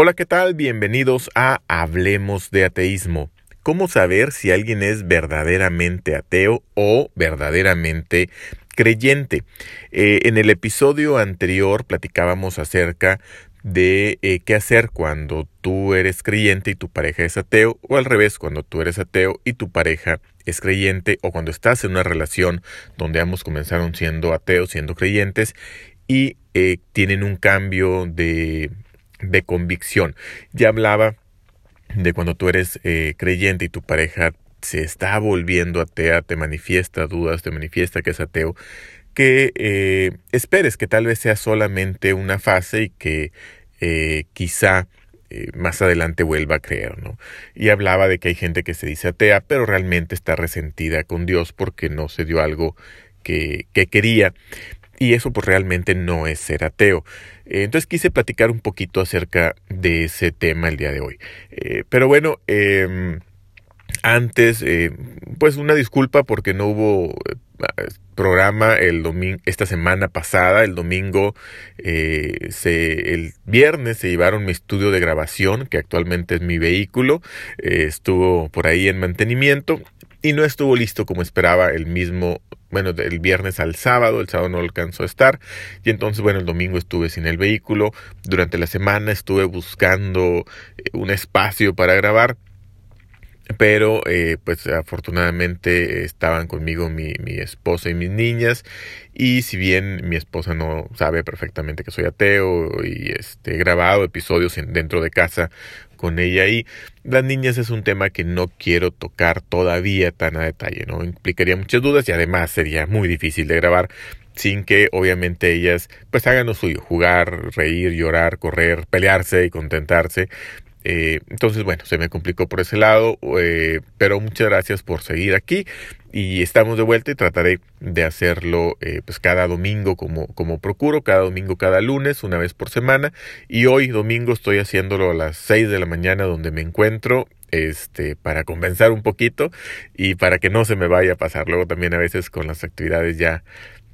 Hola, ¿qué tal? Bienvenidos a Hablemos de Ateísmo. ¿Cómo saber si alguien es verdaderamente ateo o verdaderamente creyente? Eh, en el episodio anterior platicábamos acerca de eh, qué hacer cuando tú eres creyente y tu pareja es ateo, o al revés, cuando tú eres ateo y tu pareja es creyente, o cuando estás en una relación donde ambos comenzaron siendo ateos, siendo creyentes, y eh, tienen un cambio de de convicción. Ya hablaba de cuando tú eres eh, creyente y tu pareja se está volviendo atea, te manifiesta dudas, te manifiesta que es ateo, que eh, esperes que tal vez sea solamente una fase y que eh, quizá más adelante vuelva a creer, ¿no? Y hablaba de que hay gente que se dice atea, pero realmente está resentida con Dios porque no se dio algo que, que quería. Y eso pues realmente no es ser ateo. Eh, entonces quise platicar un poquito acerca de ese tema el día de hoy. Eh, pero bueno, em, antes, eh, pues una disculpa porque no hubo programa el domingo esta semana pasada el domingo se el viernes se llevaron mi estudio de grabación que actualmente es mi vehículo estuvo por ahí en mantenimiento y no estuvo listo como esperaba el mismo bueno, del viernes al sábado, el sábado no alcanzó a estar y entonces, bueno, el domingo estuve sin el vehículo, durante la semana estuve buscando eh, un espacio para grabar, pero eh, pues afortunadamente estaban conmigo mi, mi, esposa y mis niñas y si bien mi esposa no sabe perfectamente que soy ateo y este, grabado episodios dentro de casa con ella y las niñas es un tema que no quiero tocar todavía tan a detalle, ¿no? Implicaría muchas dudas y además sería muy difícil de grabar sin que obviamente ellas pues hagan lo suyo, jugar, reír, llorar, correr, pelearse y contentarse. Eh, entonces, bueno, se me complicó por ese lado, eh, pero muchas gracias por seguir aquí y estamos de vuelta y trataré de hacerlo eh, pues cada domingo como, como procuro, cada domingo, cada lunes, una vez por semana. Y hoy domingo estoy haciéndolo a las 6 de la mañana donde me encuentro este para compensar un poquito y para que no se me vaya a pasar. Luego también a veces con las actividades ya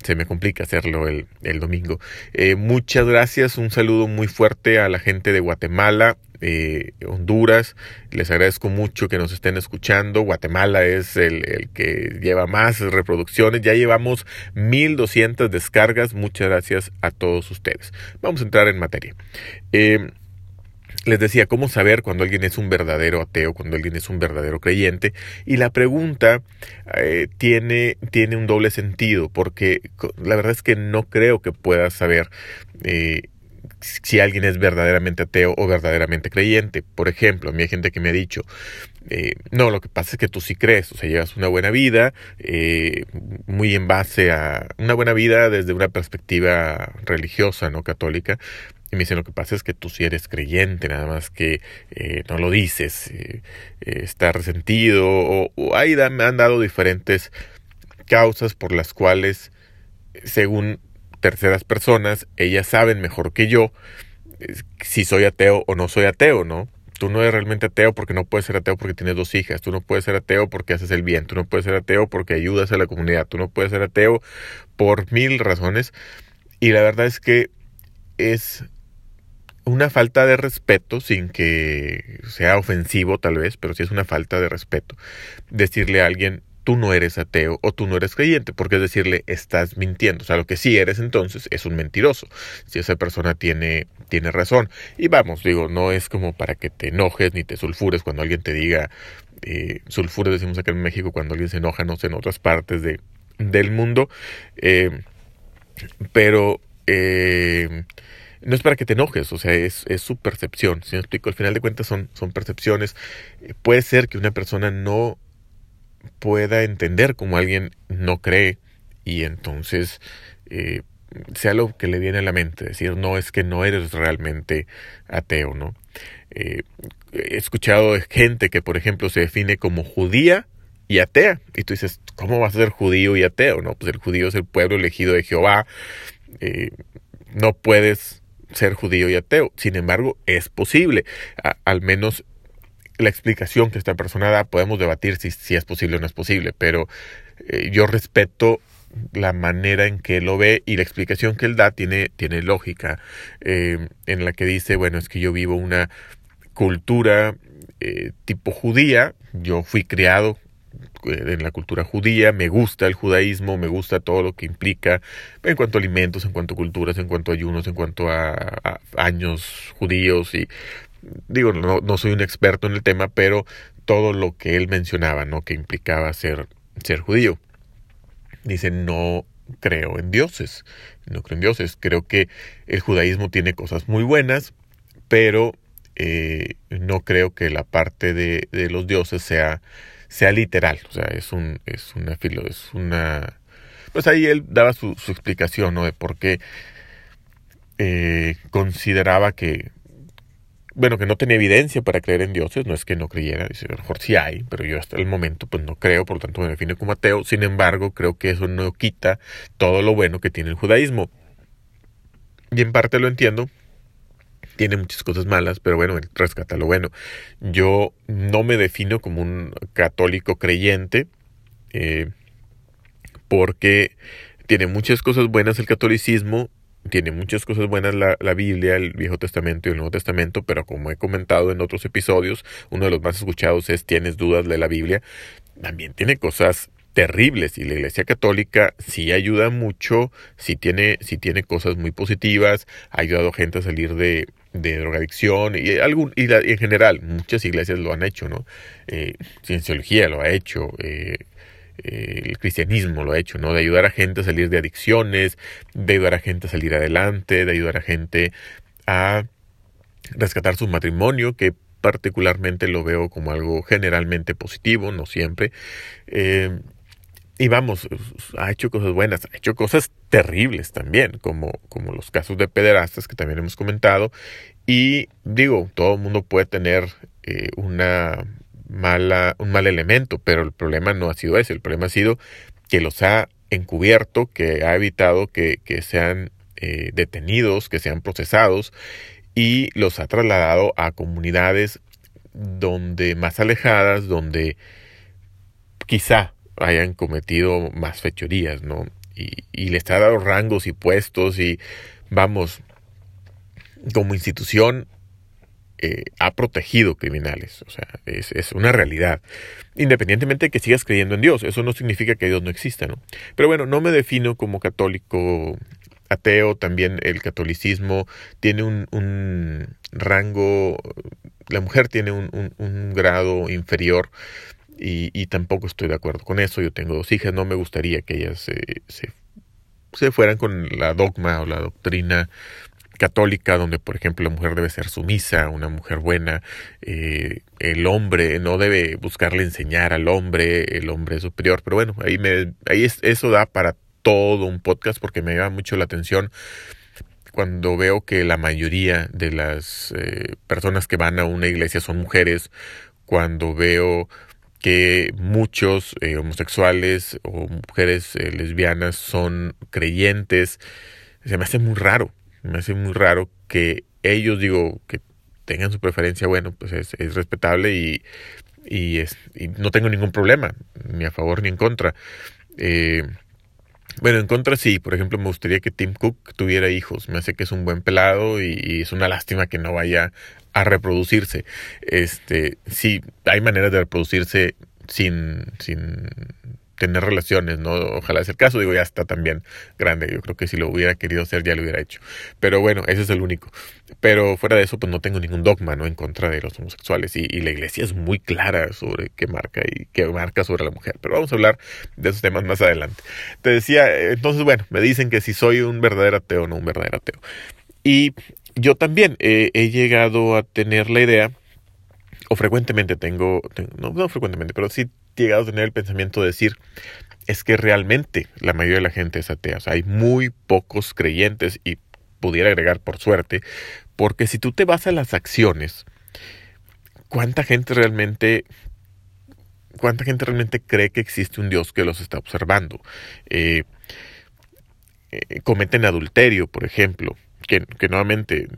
se me complica hacerlo el, el domingo. Eh, muchas gracias, un saludo muy fuerte a la gente de Guatemala, eh, Honduras. Les agradezco mucho que nos estén escuchando. Guatemala es el, que lleva más reproducciones. Ya llevamos 1200 descargas. Muchas gracias a todos ustedes. Vamos a entrar en materia. Eh, les decía, ¿cómo saber cuando alguien es un verdadero ateo, cuando alguien es un verdadero creyente? Y la pregunta eh, tiene, tiene un doble sentido, porque la verdad es que no creo que puedas saber eh, si alguien es verdaderamente ateo o verdaderamente creyente. Por ejemplo, a mí hay gente que me ha dicho, eh, no, lo que pasa es que tú sí crees, o sea, llevas una buena vida, muy en base a una buena vida desde una perspectiva religiosa, no católica, y me dicen, lo que pasa es que tú sí eres creyente, nada más que eh, no lo dices, eh, eh, está resentido, o, o ahí me han dado diferentes causas por las cuales, según terceras personas, ellas saben mejor que yo si soy ateo o no soy ateo, ¿no? Tú no eres realmente ateo porque no puedes ser ateo porque tienes dos hijas, tú no puedes ser ateo porque haces el bien, tú no puedes ser ateo porque ayudas a la comunidad, tú no puedes ser ateo por mil razones. Y la verdad es que es una falta de respeto, sin que sea ofensivo tal vez, pero sí es una falta de respeto, decirle a alguien, tú no eres ateo o tú no eres creyente, porque es decirle, estás mintiendo. O sea, lo que sí eres entonces es un mentiroso, si esa persona tiene, tiene razón. Y vamos, digo, no es como para que te enojes ni te sulfures cuando alguien te diga, eh, sulfures decimos acá en México cuando alguien se enoja, no sé, en otras partes de, del mundo, eh, pero... Eh, no es para que te enojes, o sea, es, es su percepción. Si me explico, al final de cuentas son, son percepciones. Eh, puede ser que una persona no pueda entender como alguien no cree y entonces eh, sea lo que le viene a la mente, decir, no, es que no eres realmente ateo, ¿no? Eh, he escuchado gente que, por ejemplo, se define como judía y atea. Y tú dices, ¿cómo vas a ser judío y ateo? No, pues el judío es el pueblo elegido de Jehová. Eh, no puedes ser judío y ateo. Sin embargo, es posible. Al menos la explicación que esta persona da, podemos debatir si, si, es posible o no es posible, pero eh, yo respeto la manera en que lo ve y la explicación que él da tiene, tiene lógica, eh, en la que dice, bueno, es que yo vivo una cultura eh, tipo judía, yo fui criado en la cultura judía, me gusta el judaísmo, me gusta todo lo que implica en cuanto a alimentos, en cuanto a culturas, en cuanto a ayunos, en cuanto a, años judíos y digo, no, no, soy un experto en el tema, pero todo lo que él mencionaba, ¿no? Que implicaba ser, ser judío. Dice, no creo en dioses, no creo en dioses. Creo que el judaísmo tiene cosas muy buenas, pero eh, no creo que la parte de, los dioses sea, sea literal. O sea, es un, es una filo, es una. Pues ahí él daba su, su explicación, ¿no? De por qué eh, consideraba que bueno, que no tenía evidencia para creer en dioses, no es que no creyera, dice, mejor sí hay, pero yo hasta el momento pues no creo, por lo tanto me define como ateo, sin embargo creo que eso no quita todo lo bueno que tiene el judaísmo. Y en parte lo entiendo, tiene muchas cosas malas, pero bueno, rescata lo bueno. Yo no me defino como un católico creyente, eh, porque tiene muchas cosas buenas el catolicismo, tiene muchas cosas buenas la, la, Biblia, el Viejo Testamento y el Nuevo Testamento, pero como he comentado en otros episodios, uno de los más escuchados es ¿Tienes dudas de la Biblia? También tiene cosas terribles y la Iglesia Católica sí ayuda mucho, sí tiene, sí tiene cosas muy positivas, ha ayudado a gente a salir de, de drogadicción y, algún, y, en general muchas iglesias lo han hecho, ¿no? Eh, Cienciología lo ha hecho, eh, eh, el cristianismo lo ha hecho, ¿no? De ayudar a gente a salir de adicciones, de ayudar a gente a salir adelante, de ayudar a gente a rescatar su matrimonio, que particularmente lo veo como algo generalmente positivo, no siempre. Eh, y vamos, ha hecho cosas buenas, ha hecho cosas terribles también, como, como los casos de pederastas que también hemos comentado. Y digo, todo el mundo puede tener eh, una mala, un mal elemento, pero el problema no ha sido ese, el problema ha sido que los ha encubierto, que ha evitado que, que sean eh, detenidos, que sean procesados y los ha trasladado a comunidades donde más alejadas, donde quizá hayan cometido más fechorías, ¿no? Y, y les ha dado rangos y puestos y vamos, como institución eh, ha protegido criminales. O sea, es, una realidad. Independientemente de que sigas creyendo en Dios, eso no significa que Dios no exista, ¿no? Pero bueno, no me defino como católico ateo, también el catolicismo tiene un, un rango, la mujer tiene un, un grado inferior y, tampoco estoy de acuerdo con eso. Yo tengo dos hijas, no me gustaría que ellas se, se, fueran con la dogma o la doctrina católica, donde por ejemplo la mujer debe ser sumisa, una mujer buena, eh, el hombre no debe buscarle enseñar al hombre, el hombre es superior, pero bueno, ahí, me, ahí es, eso da para todo un podcast porque me llama mucho la atención cuando veo que la mayoría de las eh, personas que van a una iglesia son mujeres, cuando veo que muchos eh, homosexuales o mujeres eh, lesbianas son creyentes, se me hace muy raro me hace muy raro que ellos, digo, que tengan su preferencia, bueno, pues es, es respetable y, y, es, y, no tengo ningún problema, ni a favor ni en contra. Eh, bueno, en contra sí, por ejemplo, me gustaría que Tim Cook tuviera hijos. Me hace que es un buen pelado y, y, es una lástima que no vaya a reproducirse. Este, sí, hay maneras de reproducirse sin, sin tener relaciones, ¿no? Ojalá sea el caso, digo, ya está también grande, yo creo que si lo hubiera querido hacer ya lo hubiera hecho. Pero bueno, ese es el único. Pero fuera de eso, pues no tengo ningún dogma, ¿no? En contra de los homosexuales y, la iglesia es muy clara sobre qué marca y qué marca sobre la mujer. Pero vamos a hablar de esos temas más adelante. Te decía, entonces, bueno, me dicen que si soy un verdadero ateo o no un verdadero ateo. Y yo también he llegado a tener la idea o frecuentemente tengo, no, no, frecuentemente, pero sí llegado a tener el pensamiento de decir, es que realmente la mayoría de la gente es atea. O sea, hay muy pocos creyentes y pudiera agregar por suerte, porque si tú te vas a las acciones, ¿cuánta gente realmente cuánta gente realmente cree que existe un Dios que los está observando? Eh, eh, cometen adulterio, por ejemplo, que, que nuevamente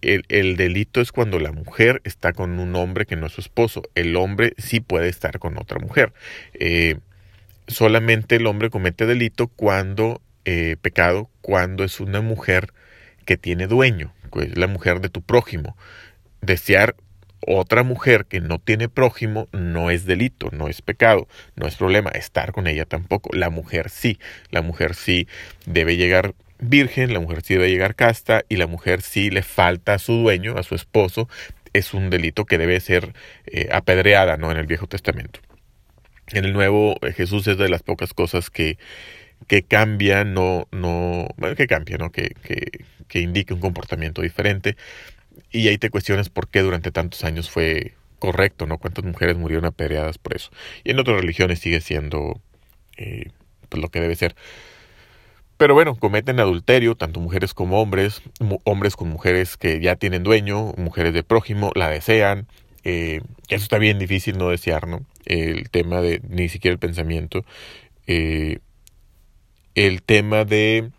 el, el, delito es cuando la mujer está con un hombre que no es su esposo. El hombre sí puede estar con otra mujer. Eh, solamente el hombre comete delito cuando, eh, pecado, cuando es una mujer que tiene dueño, pues la mujer de tu prójimo. Desear otra mujer que no tiene prójimo no es delito, no es pecado, no es problema. Estar con ella tampoco. La mujer sí, la mujer sí debe llegar virgen, la mujer sí debe llegar casta y la mujer sí le falta a su dueño, a su esposo. Es un delito que debe ser eh, apedreada, ¿no? En el Viejo Testamento. En el Nuevo, eh, Jesús es de las pocas cosas que, que cambia, no, no, bueno, que cambia, ¿no? Que, que, que indique un comportamiento diferente. Y ahí te cuestionas por qué durante tantos años fue correcto, ¿no? Cuántas mujeres murieron apedreadas por eso. Y en otras religiones sigue siendo eh, pues lo que debe ser. Pero bueno, cometen adulterio, tanto mujeres como hombres, hombres con mujeres que ya tienen dueño, mujeres de prójimo, la desean. Eh, eso está bien difícil no desear, ¿no? El tema de ni siquiera el pensamiento. Eh, el tema de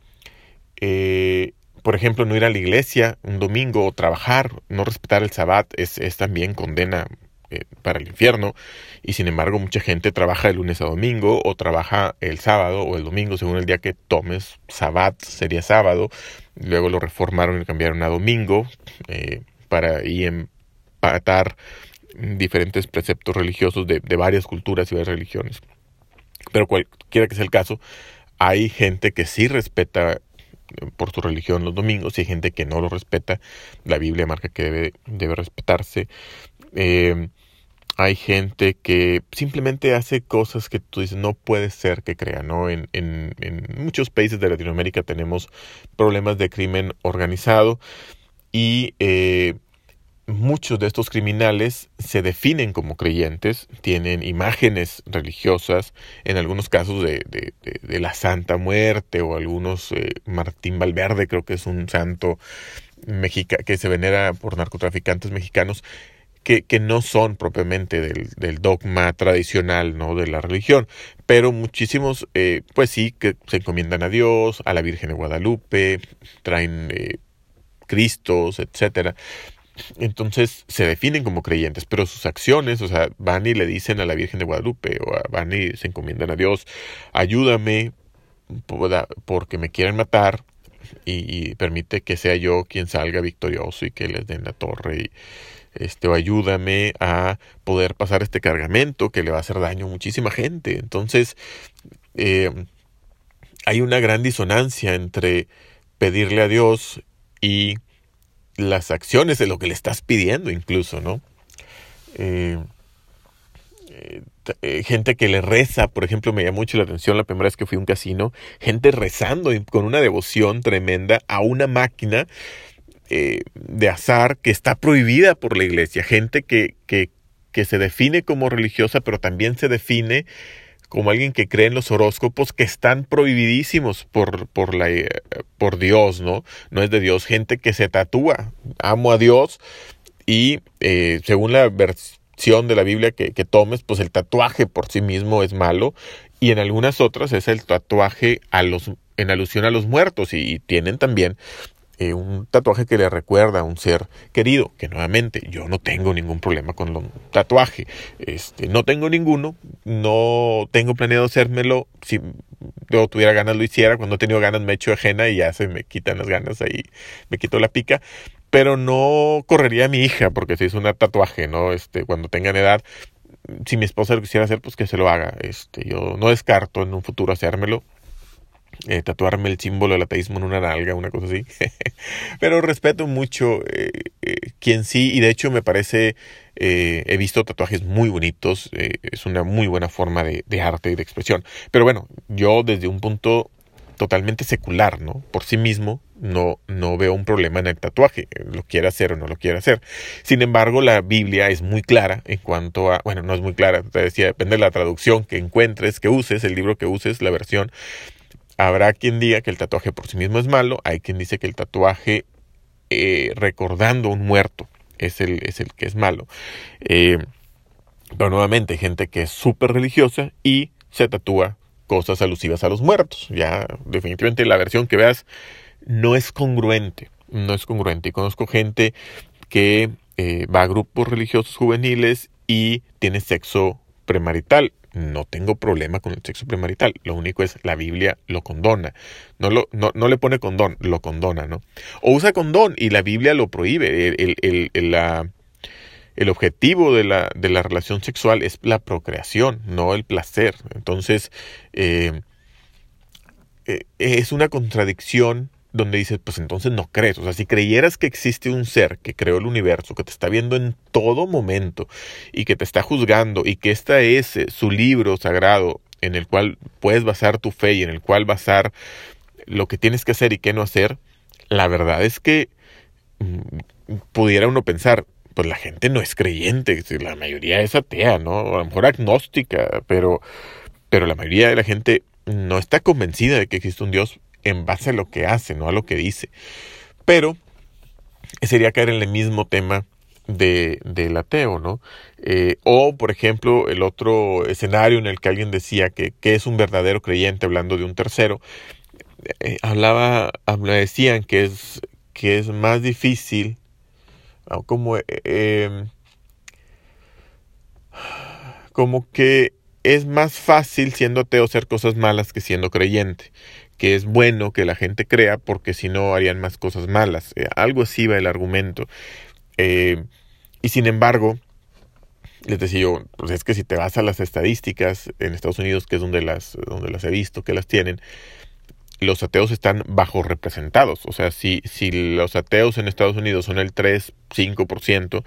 eh, por ejemplo, no ir a la iglesia un domingo o trabajar, no respetar el sabbat es, también condena eh, para el infierno. Y sin embargo, mucha gente trabaja de lunes a domingo o trabaja el sábado o el domingo según el día que tomes. Sabbat sería sábado. Luego lo reformaron y cambiaron a domingo eh, para ahí empatar diferentes preceptos religiosos de, de varias culturas y varias religiones. Pero cualquiera que sea el caso, hay gente que sí respeta por su religión los domingos y hay gente que no lo respeta. La Biblia marca que debe, debe respetarse. Eh, hay gente que simplemente hace cosas que tú dices, no puede ser que crea, ¿no? En, en, en muchos países de Latinoamérica tenemos problemas de crimen organizado y eh, muchos de estos criminales se definen como creyentes, tienen imágenes religiosas, en algunos casos de, de, la Santa Muerte o algunos, eh, Martín Valverde creo que es un santo mexica, que se venera por narcotraficantes mexicanos, que, no son propiamente del, dogma tradicional ¿no? de la religión, pero muchísimos, eh, pues sí, que se encomiendan a Dios, a la Virgen de Guadalupe, traen... Eh, Cristos, etcétera, entonces se definen como creyentes, pero sus acciones, o sea, van y le dicen a la Virgen de Guadalupe o van y se encomiendan a Dios, ayúdame porque me quieren matar y, permite que sea yo quien salga victorioso y que les den la torre y este o ayúdame a poder pasar este cargamento que le va a hacer daño a muchísima gente. Entonces eh, hay una gran disonancia entre pedirle a Dios y las acciones de lo que le estás pidiendo incluso, ¿no? Eh, eh, gente que le reza, por ejemplo, me llamó mucho la atención la primera vez que fui a un casino, gente rezando con una devoción tremenda a una máquina de azar que está prohibida por la iglesia, gente que, que, que se define como religiosa, pero también se define como alguien que cree en los horóscopos que están prohibidísimos por, por, la, eh, por Dios, ¿no? No es de Dios. Gente que se tatúa, amo a Dios. Y eh, según la versión de la Biblia que, que tomes, pues el tatuaje por sí mismo es malo. Y en algunas otras es el tatuaje a los, en alusión a los muertos. Y tienen también eh, un tatuaje que le recuerda a un ser querido, que nuevamente yo no tengo ningún problema con el tatuaje, este, no tengo ninguno, no tengo planeado hacérmelo, si yo tuviera ganas lo hiciera, cuando he tenido ganas me echo ajena y ya se me quitan las ganas ahí, me quito la pica, pero no correría a mi hija porque si es un tatuaje, ¿no? Este, cuando tengan edad, si mi esposa lo quisiera hacer, pues que se lo haga. Este, yo no descarto en un futuro hacérmelo. Eh, tatuarme el símbolo del ateísmo en una nalga, una cosa así. Pero respeto mucho eh, eh, quien sí, y de hecho me parece, he visto tatuajes muy bonitos, es una muy buena forma de, de, arte y de expresión. Pero bueno, yo desde un punto totalmente secular, ¿no? Por sí mismo, no, no veo un problema en el tatuaje, lo quiera hacer o no lo quiera hacer. Sin embargo, la Biblia es muy clara en cuanto a, bueno, no es muy clara, te decía, depende de la traducción que encuentres, que uses, el libro que uses, la versión Habrá quien diga que el tatuaje por sí mismo es malo, hay quien dice que el tatuaje eh, recordando un muerto es el, es el que es malo. Eh, pero nuevamente, gente que es súper religiosa y se tatúa cosas alusivas a los muertos. Ya, definitivamente la versión que veas no es congruente, no es congruente. Y conozco gente que eh, va a grupos religiosos juveniles y tiene sexo premarital no tengo problema con el sexo premarital. Lo único es la Biblia lo condona. No, lo, no, no le pone condón, lo condona, ¿no? O usa condón y la Biblia lo prohíbe. El, el, el, la, el objetivo de la, de la, relación sexual es la procreación, no el placer. Entonces, eh, eh, es una contradicción donde dices, pues entonces no crees. O sea, si creyeras que existe un ser que creó el universo, que te está viendo en todo momento y que te está juzgando y que este es eh, su libro sagrado en el cual puedes basar tu fe y en el cual basar lo que tienes que hacer y qué no hacer, la verdad es que mm, pudiera uno pensar, pues la gente no es creyente, la mayoría es atea, ¿no? A lo mejor agnóstica, pero, pero la mayoría de la gente no está convencida de que existe un Dios en base a lo que hace, no a lo que dice. Pero sería caer en el mismo tema de, del ateo, ¿no? Eh, o, por ejemplo, el otro escenario en el que alguien decía que, es un verdadero creyente, hablando de un tercero, eh, hablaba, decían que es, que es más difícil, como, eh, como que es más fácil siendo ateo hacer cosas malas que siendo creyente que es bueno que la gente crea porque si no harían más cosas malas. Eh, algo así va el argumento. Eh, y sin embargo, les decía yo, pues es que si te vas a las estadísticas en Estados Unidos, que es donde las, donde las he visto que las tienen, los ateos están bajo representados. O sea, si, si los ateos en Estados Unidos son el 3, 5%,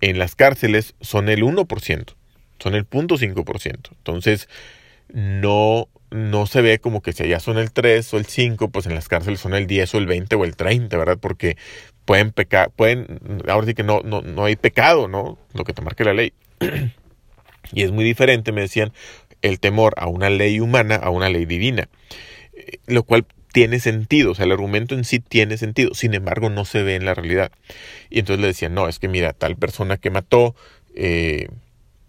en las cárceles son el 1%, son el 0.5%. Entonces, no no se ve como que si allá son el 3 o el 5, pues en las cárceles son el 10 o el 20 o el 30, ¿verdad? Porque pueden pecar, pueden, ahora sí que no, no, no hay pecado, ¿no? Lo que te marque la ley. y es muy diferente, me decían, el temor a una ley humana a una ley divina. Eh, lo cual tiene sentido, o sea, el argumento en sí tiene sentido, sin embargo no se ve en la realidad. Y entonces le decían, no, es que mira, tal persona que mató, eh,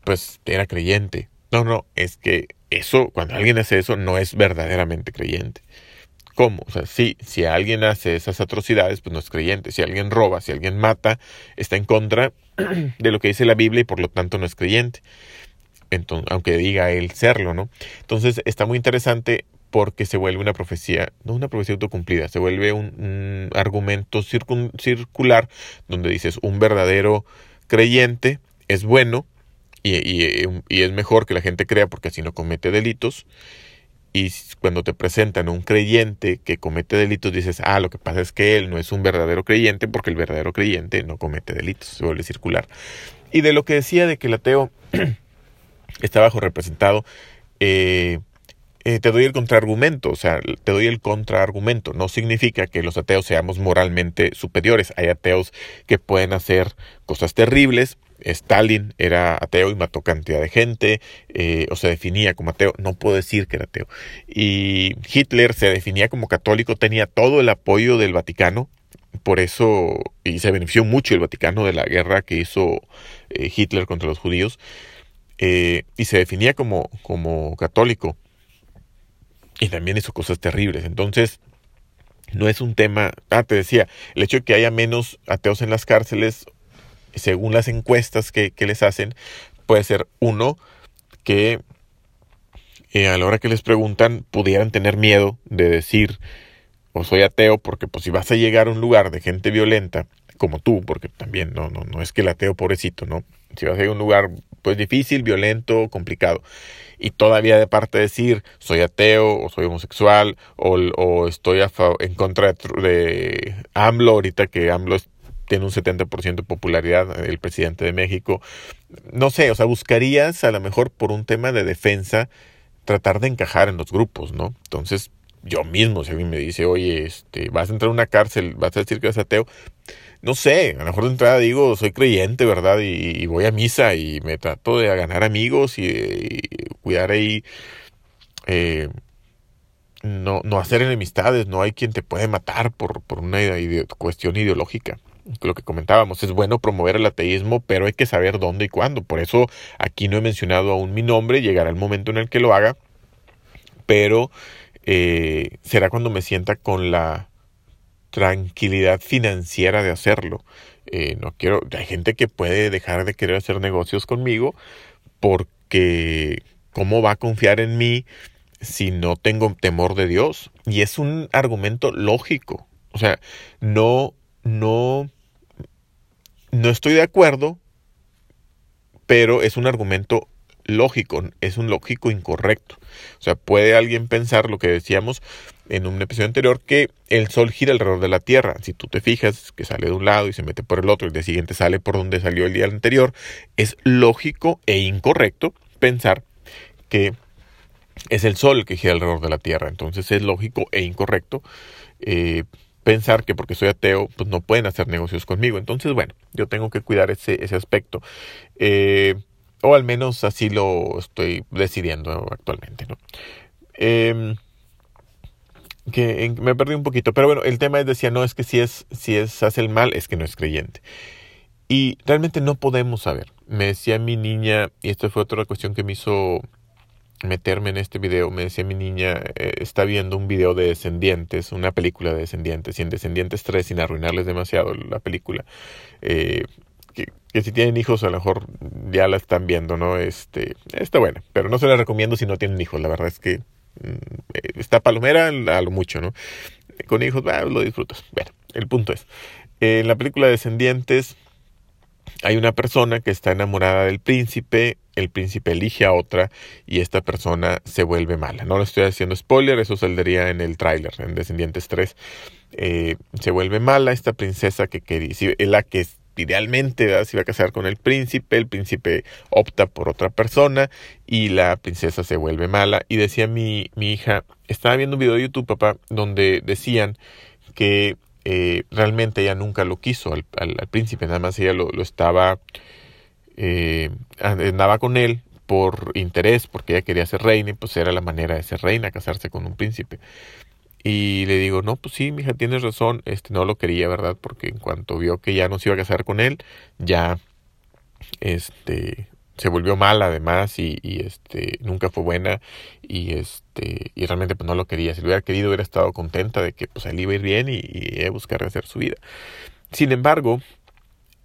pues era creyente. No, no, es que eso, cuando alguien hace eso, no es verdaderamente creyente. ¿Cómo? O sea, sí, si alguien hace esas atrocidades, pues no es creyente. Si alguien roba, si alguien mata, está en contra de lo que dice la Biblia y por lo tanto no es creyente. Entonces, aunque diga él serlo, ¿no? Entonces está muy interesante porque se vuelve una profecía, no una profecía autocumplida, se vuelve un, argumento circular donde dices un verdadero creyente es bueno y, es mejor que la gente crea porque así no comete delitos. Y cuando te presentan un creyente que comete delitos, dices, ah, lo que pasa es que él no es un verdadero creyente porque el verdadero creyente no comete delitos, se vuelve circular. Y de lo que decía de que el ateo está bajo representado, eh, te doy el contraargumento, o sea, te doy el contraargumento. No significa que los ateos seamos moralmente superiores. Hay ateos que pueden hacer cosas terribles, Stalin era ateo y mató cantidad de gente, eh, o se definía como ateo, no puedo decir que era ateo. Y Hitler se definía como católico, tenía todo el apoyo del Vaticano, por eso, y se benefició mucho el Vaticano de la guerra que hizo eh, Hitler contra los judíos, eh, y se definía como, como católico, y también hizo cosas terribles. Entonces, no es un tema, ah, te decía, el hecho de que haya menos ateos en las cárceles según las encuestas que, les hacen, puede ser uno que eh, a la hora que les preguntan pudieran tener miedo de decir o soy ateo porque pues si vas a llegar a un lugar de gente violenta como tú, porque también no, no, no es que el ateo pobrecito, ¿no? Si vas a ir a un lugar pues difícil, violento, complicado, y todavía de parte decir soy ateo o soy homosexual o, o estoy en contra de, de, AMLO, ahorita que AMLO tiene un 70% de popularidad, el presidente de México. No sé, o sea, buscarías a lo mejor por un tema de defensa tratar de encajar en los grupos, ¿no? Entonces, yo mismo, si alguien me dice, oye, este, vas a entrar a una cárcel, vas a decir que eres ateo, no sé, a lo mejor de entrada digo, soy creyente, ¿verdad? Y, voy a misa y me trato de ganar amigos y, cuidar ahí, eh, no, no hacer enemistades, no hay quien te puede matar por, por una cuestión ideológica lo que comentábamos, es bueno promover el ateísmo, pero hay que saber dónde y cuándo. Por eso aquí no he mencionado aún mi nombre, llegará el momento en el que lo haga, pero eh, será cuando me sienta con la tranquilidad financiera de hacerlo. Eh, no quiero, hay gente que puede dejar de querer hacer negocios conmigo porque ¿cómo va a confiar en mí si no tengo temor de Dios? Y es un argumento lógico. O sea, no, no, no estoy de acuerdo, pero es un argumento lógico, es un lógico incorrecto. O sea, puede alguien pensar lo que decíamos en un episodio anterior, que el Sol gira alrededor de la Tierra. Si tú te fijas que sale de un lado y se mete por el otro, el día siguiente sale por donde salió el día anterior, es lógico e incorrecto pensar que es el Sol que gira alrededor de la Tierra. Entonces es lógico e incorrecto eh, pensar que porque soy ateo, pues no pueden hacer negocios conmigo. Entonces, bueno, yo tengo que cuidar ese, ese aspecto. Eh, o al menos así lo estoy decidiendo actualmente, ¿no? Em, que me perdí un poquito, pero bueno, el tema es decía, no, es que si es, si es, hace el mal, es que no es creyente. Y realmente no podemos saber. Me decía mi niña, y esto fue otra cuestión que me hizo meterme en este video, me decía mi niña, eh, está viendo un video de Descendientes, una película de Descendientes, y en Descendientes 3, sin arruinarles demasiado la película, eh, que, si tienen hijos a lo mejor ya la están viendo, ¿no? Este, está buena, pero no se la recomiendo si no tienen hijos, la verdad es que está palomera a lo mucho, ¿no? Con hijos, lo disfrutas. Bueno, el punto es, en la película Descendientes hay una persona que está enamorada del príncipe, el príncipe elige a otra y esta persona se vuelve mala. No le estoy haciendo spoiler, eso saldría en el tráiler, en Descendientes 3. Eh, se vuelve mala esta princesa que quería, la que idealmente se iba a casar con el príncipe, el príncipe opta por otra persona y la princesa se vuelve mala. Y decía mi, mi hija, estaba viendo un video de YouTube, papá, donde decían que eh, realmente ella nunca lo quiso al, al, príncipe, nada más ella lo, lo estaba, eh, andaba con él por interés, porque ella quería ser reina y pues era la manera de ser reina, casarse con un príncipe. Y le digo, no, pues sí, mija, tienes razón, este no lo quería, ¿verdad? Porque en cuanto vio que ya no se iba a casar con él, ya este se volvió mal además y, este nunca fue buena y este y realmente pues no lo quería. Si lo hubiera querido hubiera estado contenta de que pues él iba a ir bien y, y buscar hacer su vida sin embargo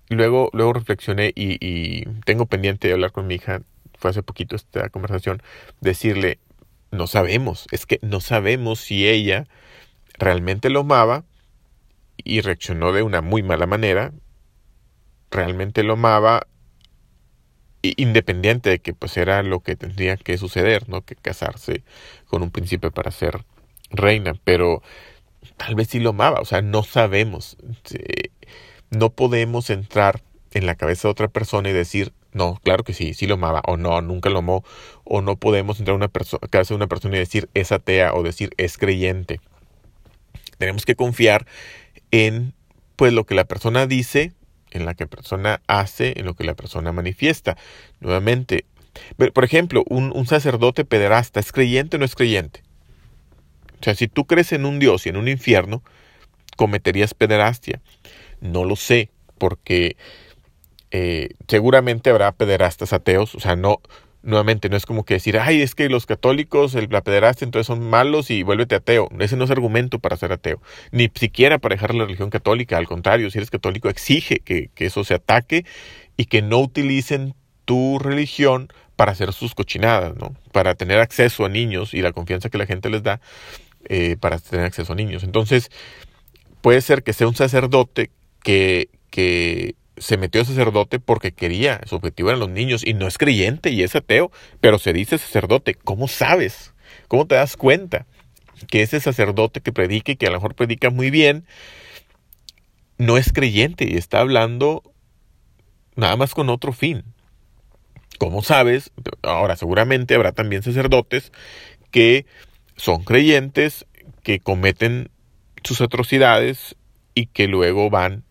luego luego reflexioné y, y tengo pendiente de hablar con mi hija. Fue hace poquito esta conversación decirle no sabemos, es que no sabemos si ella realmente lo amaba y reaccionó de una muy mala manera, realmente lo amaba independiente de que pues era lo que tendría que suceder, ¿no? Que casarse con un príncipe para ser reina, pero tal vez sí lo amaba, o sea, no sabemos. No podemos entrar en la cabeza de otra persona y decir, no, claro que sí, sí lo amaba, o no, nunca lo amó, o no podemos entrar a una casa de una persona y decir es atea o decir es creyente. Tenemos que confiar en pues lo que la persona dice, en lo que la persona hace, en lo que la persona manifiesta. Nuevamente, por ejemplo, un, un sacerdote pederasta, ¿es creyente o no es creyente? O sea, si tú crees en un Dios y en un infierno, cometerías pederastia. No lo sé, porque eh, seguramente habrá pederastas ateos, o sea, no, nuevamente no es como que decir, ay, es que los católicos, el, la pederastia entonces son malos y vuélvete ateo. Ese no es argumento para ser ateo, ni siquiera para dejar la religión católica. Al contrario, si eres católico, exige que, que eso se ataque y que no utilicen tu religión para hacer sus cochinadas, ¿no? Para tener acceso a niños y la confianza que la gente les da eh, para tener acceso a niños. Entonces, puede ser que sea un sacerdote que, que se metió sacerdote porque quería, su objetivo eran los niños y no es creyente y es ateo, pero se dice sacerdote. ¿Cómo sabes? ¿Cómo te das cuenta que ese sacerdote que predica y que a lo mejor predica muy bien, no es creyente y está hablando nada más con otro fin? ¿Cómo sabes? Ahora, seguramente habrá también sacerdotes que son creyentes, que cometen sus atrocidades y que luego van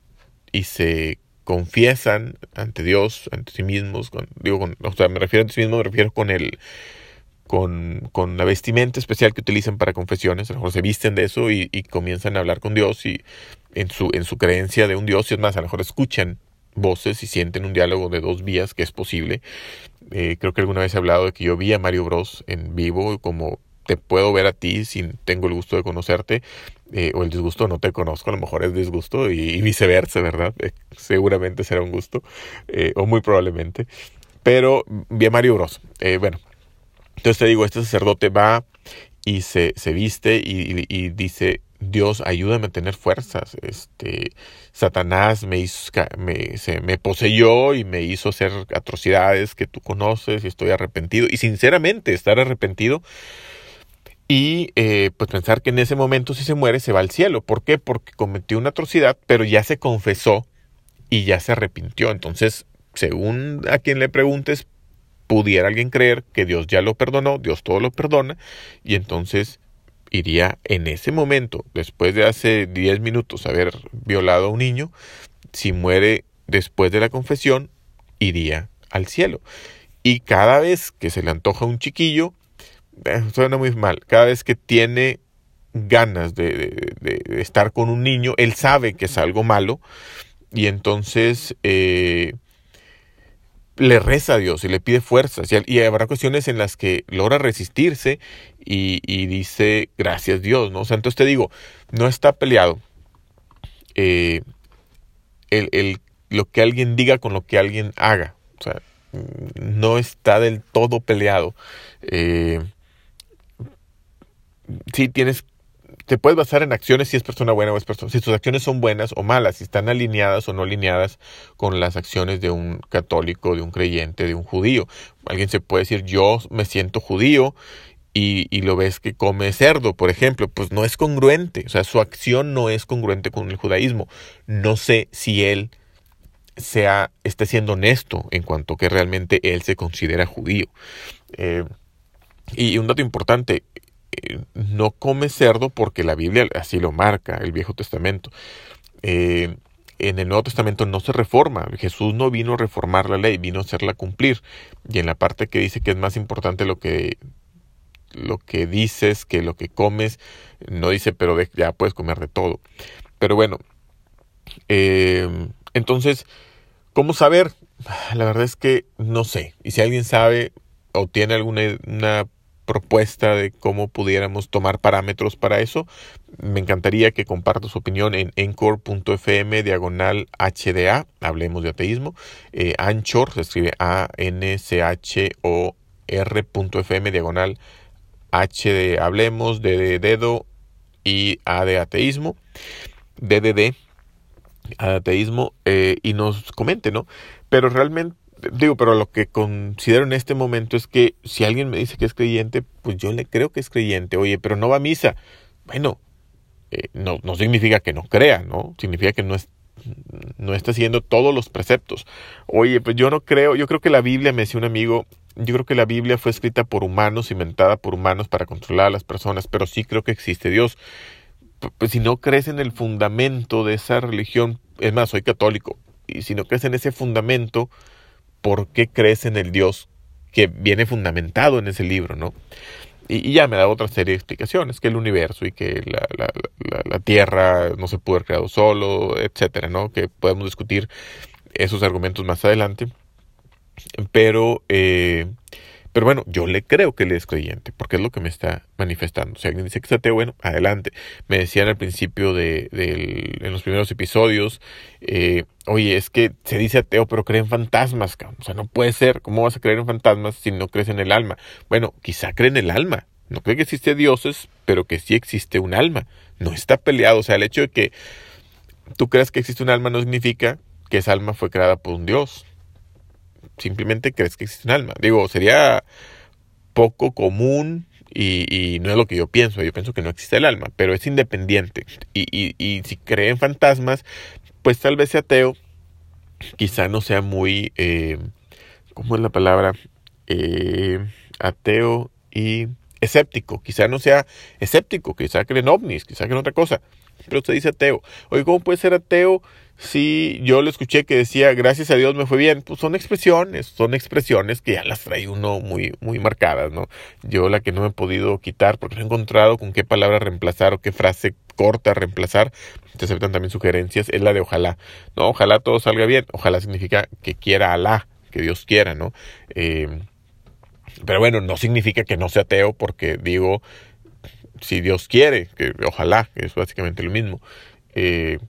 y se confiesan ante Dios, ante sí mismos, con, digo, con, o sea, me refiero a sí mismos, me refiero con el, con, con, la vestimenta especial que utilizan para confesiones, a lo mejor se visten de eso y, y, comienzan a hablar con Dios y en su, en su creencia de un Dios, y es más, a lo mejor escuchan voces y sienten un diálogo de dos vías que es posible. Eh, creo que alguna vez he hablado de que yo vi a Mario Bros en vivo como te puedo ver a ti sin tengo el gusto de conocerte eh, o el disgusto no te conozco, a lo mejor es disgusto y, viceversa, ¿verdad? Eh, seguramente será un gusto eh, o muy probablemente. Pero vi a Mario Bros. bueno, Entonces te digo, este sacerdote va y se, se viste y, dice, Dios, ayúdame a tener fuerzas. Este, Satanás me, hizo, me, se, me poseyó y me hizo hacer atrocidades que tú conoces y estoy arrepentido. Y sinceramente, estar arrepentido y eh, pues pensar que en ese momento si se muere se va al cielo. ¿Por qué? Porque cometió una atrocidad, pero ya se confesó y ya se arrepintió. Entonces, según a quien le preguntes, pudiera alguien creer que Dios ya lo perdonó, Dios todo lo perdona, y entonces iría en ese momento, después de hace 10 minutos haber violado a un niño, si muere después de la confesión, iría al cielo. Y cada vez que se le antoja un chiquillo, eh, suena muy mal, cada vez que tiene ganas de, estar con un niño, él sabe que es algo malo y entonces eh, le reza a Dios y le pide fuerzas y, habrá cuestiones en las que logra resistirse y, dice gracias Dios, ¿no? O sea, entonces te digo, no está peleado eh, el, lo que alguien diga con lo que alguien haga, o sea, no está del todo peleado. Eh, sí tienes te puedes basar en acciones si es persona buena o es persona, si tus acciones son buenas o malas, si están alineadas o no alineadas con las acciones de un católico, de un creyente, de un judío. Alguien se puede decir, yo me siento judío y, y, lo ves que come cerdo, por ejemplo, pues no es congruente, o sea, su acción no es congruente con el judaísmo. No sé si él sea, esté siendo honesto en cuanto que realmente él se considera judío. Eh, y un dato importante, no come cerdo porque la Biblia así lo marca, el Viejo Testamento. Eh, en el Nuevo Testamento no se reforma. Jesús no vino a reformar la ley, vino a hacerla cumplir. Y en la parte que dice que es más importante lo que lo que dices que lo que comes, no dice, pero ya puedes comer de todo. Pero bueno, eh, entonces, ¿cómo saber? La verdad es que no sé. Y si alguien sabe o tiene alguna una propuesta de cómo pudiéramos tomar parámetros para eso. Me encantaría que compartas su opinión en encore.fm diagonal HDA, hablemos de ateísmo. Eh, Anchor, se escribe A-N-C-H-O-R.fm diagonal H de hablemos, D de dedo y A de ateísmo. DDD, ateísmo, eh, y nos comente, ¿no? Pero realmente digo, pero lo que considero en este momento es que si alguien me dice que es creyente, pues yo le creo que es creyente. Oye, pero no va a misa. Bueno, eh, no, no significa que no crea, ¿no? Significa que no, es, no está siguiendo todos los preceptos. Oye, pues yo no creo, yo creo que la Biblia, me decía un amigo, yo creo que la Biblia fue escrita por humanos, inventada por humanos para controlar a las personas, pero sí creo que existe Dios. Pues si no crees en el fundamento de esa religión, es más, soy católico, y si no crees en ese fundamento, por qué crees en el Dios que viene fundamentado en ese libro, ¿no? Y, ya me da otra serie de explicaciones, que el universo y que la, la, la, Tierra no se pudo haber creado solo, etcétera, ¿no? Que podemos discutir esos argumentos más adelante. Pero eh, pero bueno, yo le creo que él es creyente, porque es lo que me está manifestando. Si alguien dice que es ateo, bueno, adelante. Me decían al principio de, en los primeros episodios, eh, oye, es que se dice ateo, pero cree en fantasmas, o sea, no puede ser. ¿Cómo vas a creer en fantasmas si no crees en el alma? Bueno, quizá cree en el alma. No cree que existe dioses, pero que sí existe un alma. No está peleado. O sea, el hecho de que tú creas que existe un alma no significa que esa alma fue creada por un dios simplemente crees que existe un alma. Digo, sería poco común y, no es lo que yo pienso. Yo pienso que no existe el alma, pero es independiente. Y, y, si cree en fantasmas, pues tal vez sea ateo. Quizá no sea muy, eh, ¿cómo es la palabra? Eh, ateo y escéptico. Quizá no sea escéptico, quizá cree en ovnis, quizá cree en otra cosa. Pero usted dice ateo. Oye, ¿cómo puede ser ateo si yo le escuché que decía gracias a Dios me fue bien, pues son expresiones, son expresiones que ya las trae uno muy, muy marcadas, ¿no? Yo la que no me he podido quitar porque no he encontrado con qué palabra reemplazar o qué frase corta reemplazar, te aceptan también sugerencias, es la de ojalá. No, ojalá todo salga bien, ojalá significa que quiera Alá, que Dios quiera, ¿no? Eh, pero bueno, no significa que no sea ateo porque digo, si Dios quiere, que ojalá, es básicamente lo mismo. Eh,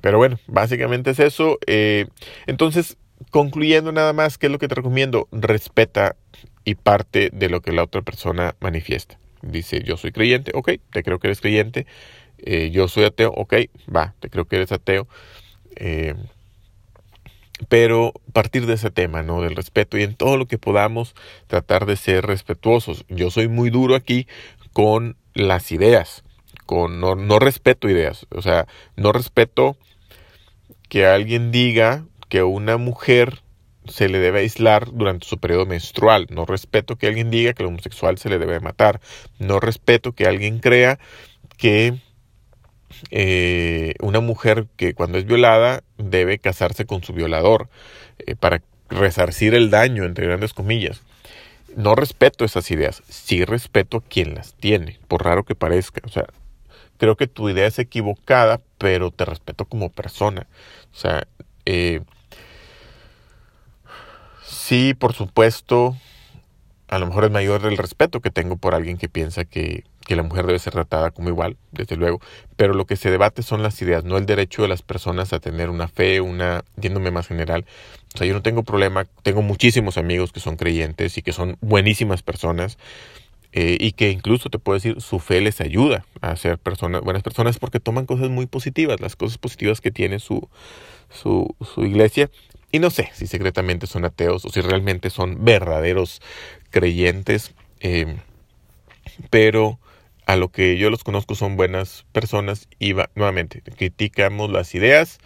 pero bueno, básicamente es eso. Eh, entonces, concluyendo nada más, ¿qué es lo que te recomiendo? Respeta y parte de lo que la otra persona manifiesta. Dice, yo soy creyente, ok, te creo que eres creyente. Eh, yo soy ateo, ok, va, te creo que eres ateo. Eh, pero partir de ese tema, ¿no? Del respeto y en todo lo que podamos tratar de ser respetuosos. Yo soy muy duro aquí con las ideas, con no, respeto ideas, o sea, no respeto que alguien diga que una mujer se le debe aislar durante su periodo menstrual. No respeto que alguien diga que el homosexual se le debe matar. No respeto que alguien crea que eh, una mujer que cuando es violada debe casarse con su violador eh, para resarcir el daño, entre grandes comillas. No respeto esas ideas, sí respeto a quien las tiene, por raro que parezca. O sea, creo que tu idea es equivocada, pero te respeto como persona. O sea, eh, sí, por supuesto, a lo mejor es mayor el respeto que tengo por alguien que piensa que, que, la mujer debe ser tratada como igual, desde luego, pero lo que se debate son las ideas, no el derecho de las personas a tener una fe, una, yéndome más general. O sea, yo no tengo problema, tengo muchísimos amigos que son creyentes y que son buenísimas personas. Eh, y que incluso te puedo decir, su fe les ayuda a ser personas, buenas personas porque toman cosas muy positivas, las cosas positivas que tiene su, su, iglesia. Y no sé si secretamente son ateos o si realmente son verdaderos creyentes, eh, pero a lo que yo los conozco son buenas personas y nuevamente criticamos las ideas,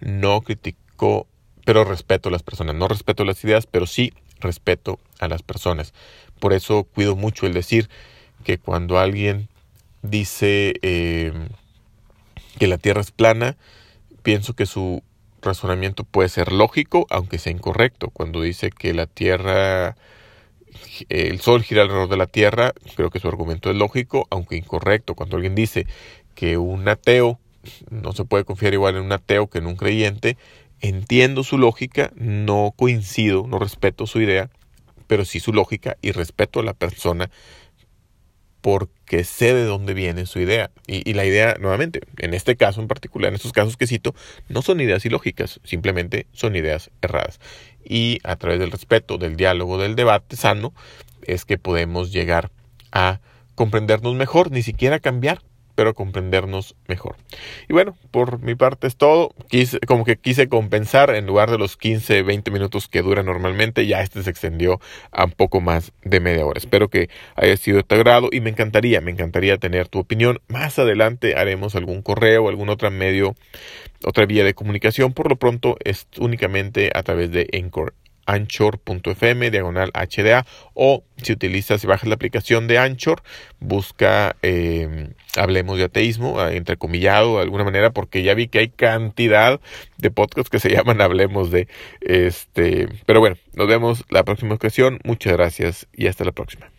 no critico, pero respeto a las personas, no respeto las ideas, pero sí respeto a las personas. Por eso cuido mucho el decir que cuando alguien dice eh, que la Tierra es plana, pienso que su razonamiento puede ser lógico, aunque sea incorrecto. Cuando dice que la Tierra el Sol gira alrededor de la Tierra, creo que su argumento es lógico, aunque incorrecto. Cuando alguien dice que un ateo no se puede confiar igual en un ateo que en un creyente, entiendo su lógica, no coincido, no respeto su idea, pero sí su lógica y respeto a la persona porque sé de dónde viene su idea. Y, la idea, nuevamente, en este caso en particular, en estos casos que cito, no son ideas ilógicas, simplemente son ideas erradas. Y a través del respeto, del diálogo, del debate sano, es que podemos llegar a comprendernos mejor, ni siquiera cambiar, pero comprendernos mejor. Y bueno, por mi parte es todo. Quise, como que quise compensar en lugar de los 15, 20 minutos que dura normalmente, ya este se extendió a un poco más de media hora. Espero que haya sido de tu agrado y me encantaría, me encantaría tener tu opinión. Más adelante haremos algún correo, algún otro medio, otra vía de comunicación. Por lo pronto es únicamente a través de Encore anchor.fm diagonal HDA o si utilizas y bajas la aplicación de Anchor, busca eh, Hablemos de Ateísmo, ah, entrecomillado de alguna manera, porque ya vi que hay cantidad de podcasts que se llaman Hablemos de este. Pero bueno, nos vemos la próxima ocasión. Muchas gracias y hasta la próxima.